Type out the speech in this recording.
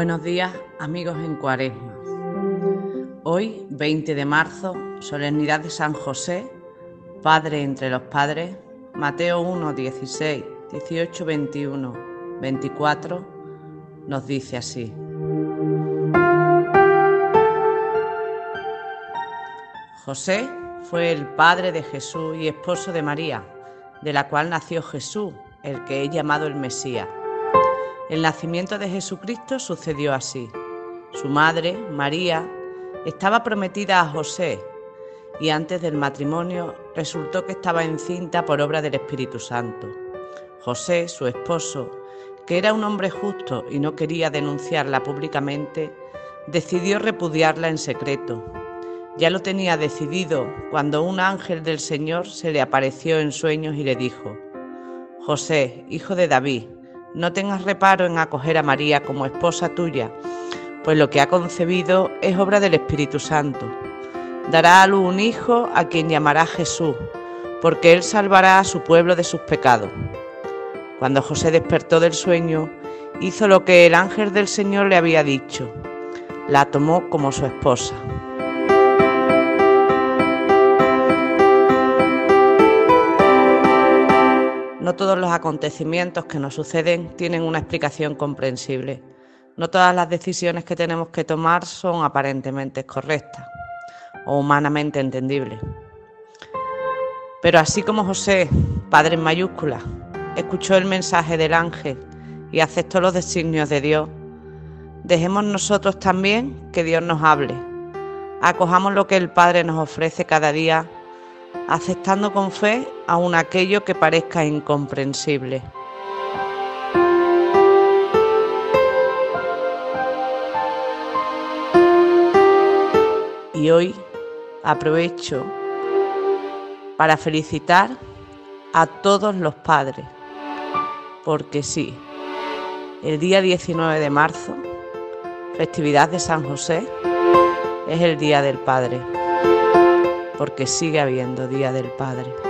Buenos días amigos en Cuaresma. Hoy, 20 de marzo, solemnidad de San José, Padre entre los Padres, Mateo 1, 16, 18, 21, 24, nos dice así. José fue el padre de Jesús y esposo de María, de la cual nació Jesús, el que es llamado el Mesías. El nacimiento de Jesucristo sucedió así. Su madre, María, estaba prometida a José y antes del matrimonio resultó que estaba encinta por obra del Espíritu Santo. José, su esposo, que era un hombre justo y no quería denunciarla públicamente, decidió repudiarla en secreto. Ya lo tenía decidido cuando un ángel del Señor se le apareció en sueños y le dijo, José, hijo de David, no tengas reparo en acoger a María como esposa tuya, pues lo que ha concebido es obra del Espíritu Santo. Dará a luz un hijo a quien llamará Jesús, porque él salvará a su pueblo de sus pecados. Cuando José despertó del sueño, hizo lo que el ángel del Señor le había dicho. La tomó como su esposa. No todos los acontecimientos que nos suceden tienen una explicación comprensible. No todas las decisiones que tenemos que tomar son aparentemente correctas o humanamente entendibles. Pero así como José, padre en mayúsculas, escuchó el mensaje del ángel y aceptó los designios de Dios, dejemos nosotros también que Dios nos hable. Acojamos lo que el Padre nos ofrece cada día, aceptando con fe aun aquello que parezca incomprensible. Y hoy aprovecho para felicitar a todos los padres, porque sí, el día 19 de marzo, festividad de San José, es el Día del Padre, porque sigue habiendo Día del Padre.